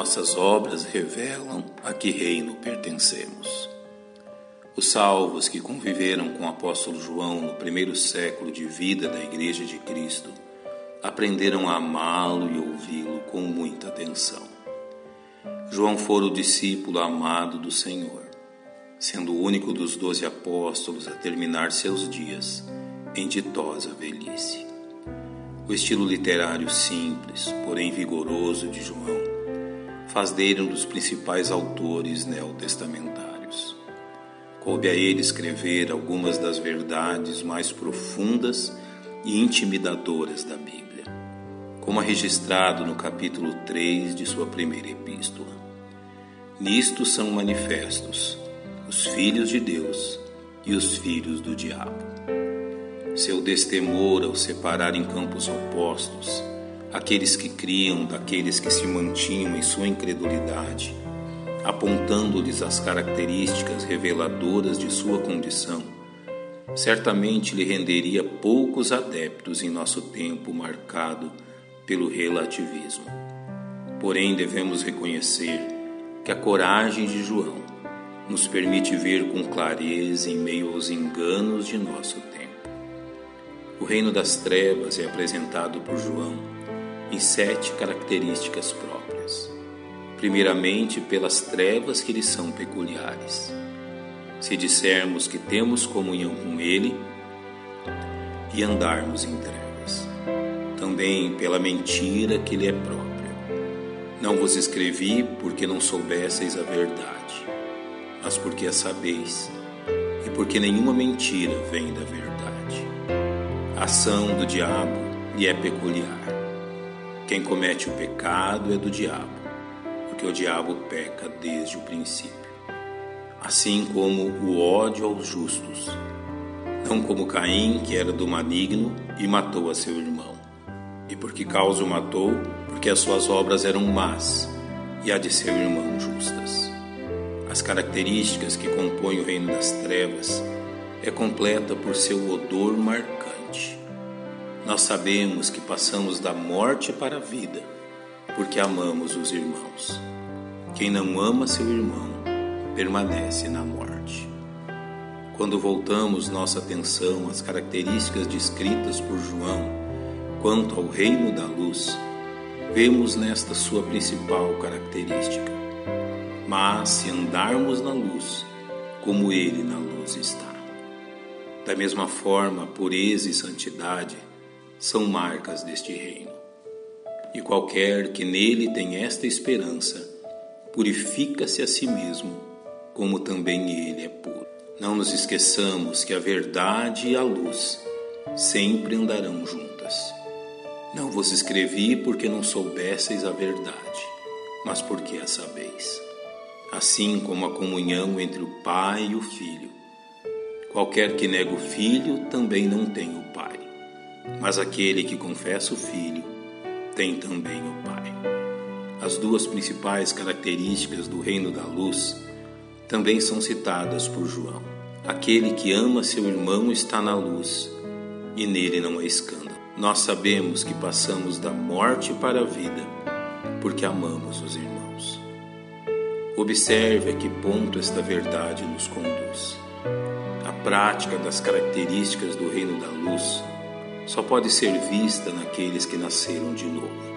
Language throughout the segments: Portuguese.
Nossas obras revelam a que reino pertencemos. Os salvos que conviveram com o apóstolo João no primeiro século de vida da Igreja de Cristo aprenderam a amá-lo e ouvi-lo com muita atenção. João fora o discípulo amado do Senhor, sendo o único dos doze apóstolos a terminar seus dias em ditosa velhice. O estilo literário simples, porém vigoroso de João, faz dele um dos principais autores neotestamentários. Coube a ele escrever algumas das verdades mais profundas e intimidadoras da Bíblia, como é registrado no capítulo 3 de sua primeira epístola. Nisto são manifestos os filhos de Deus e os filhos do diabo. Seu destemor ao separar em campos opostos aqueles que criam daqueles que se mantinham em sua incredulidade, apontando-lhes as características reveladoras de sua condição, certamente lhe renderia poucos adeptos em nosso tempo marcado pelo relativismo. Porém, devemos reconhecer que a coragem de João nos permite ver com clareza em meio aos enganos de nosso tempo. O reino das trevas é apresentado por João em sete características próprias. Primeiramente, pelas trevas que lhe são peculiares. Se dissermos que temos comunhão com Ele e andarmos em trevas. Também pela mentira que lhe é própria. Não vos escrevi porque não soubesseis a verdade, mas porque a sabeis, e porque nenhuma mentira vem da verdade. A ação do diabo lhe é peculiar quem comete o pecado é do diabo, porque o diabo peca desde o princípio. Assim como o ódio aos justos, não como Caim, que era do maligno e matou a seu irmão. E porque causa o matou, porque as suas obras eram más e a de seu irmão justas. As características que compõem o reino das trevas é completa por seu odor marcante nós sabemos que passamos da morte para a vida, porque amamos os irmãos. Quem não ama seu irmão permanece na morte. Quando voltamos nossa atenção às características descritas por João quanto ao reino da luz, vemos nesta sua principal característica. Mas se andarmos na luz, como ele na luz está. Da mesma forma, pureza e santidade são marcas deste reino. E qualquer que nele tem esta esperança, purifica-se a si mesmo, como também ele é puro. Não nos esqueçamos que a verdade e a luz sempre andarão juntas. Não vos escrevi porque não soubesseis a verdade, mas porque a sabeis. Assim como a comunhão entre o Pai e o Filho. Qualquer que nega o Filho também não tem o Pai mas aquele que confessa o Filho tem também o Pai. As duas principais características do reino da luz também são citadas por João. Aquele que ama seu irmão está na luz e nele não há escândalo. Nós sabemos que passamos da morte para a vida porque amamos os irmãos. Observe a que ponto esta verdade nos conduz. A prática das características do reino da luz só pode ser vista naqueles que nasceram de novo.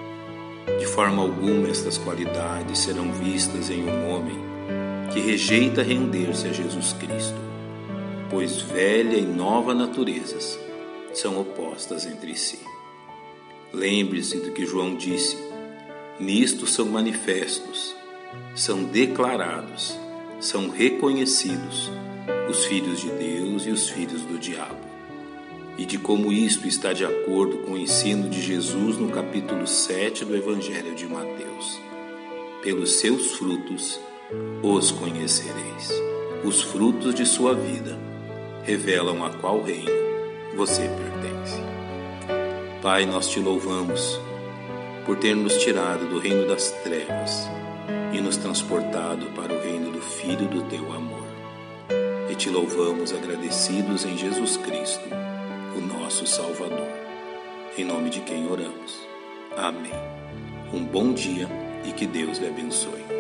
De forma alguma estas qualidades serão vistas em um homem que rejeita render-se a Jesus Cristo, pois velha e nova naturezas são opostas entre si. Lembre-se do que João disse: nisto são manifestos, são declarados, são reconhecidos os filhos de Deus e os filhos do diabo e de como isto está de acordo com o ensino de Jesus no capítulo 7 do Evangelho de Mateus. Pelos seus frutos os conhecereis. Os frutos de sua vida revelam a qual reino você pertence. Pai, nós te louvamos por ter nos tirado do reino das trevas e nos transportado para o reino do Filho do teu amor. E te louvamos agradecidos em Jesus Cristo o nosso Salvador. Em nome de quem oramos. Amém. Um bom dia e que Deus lhe abençoe.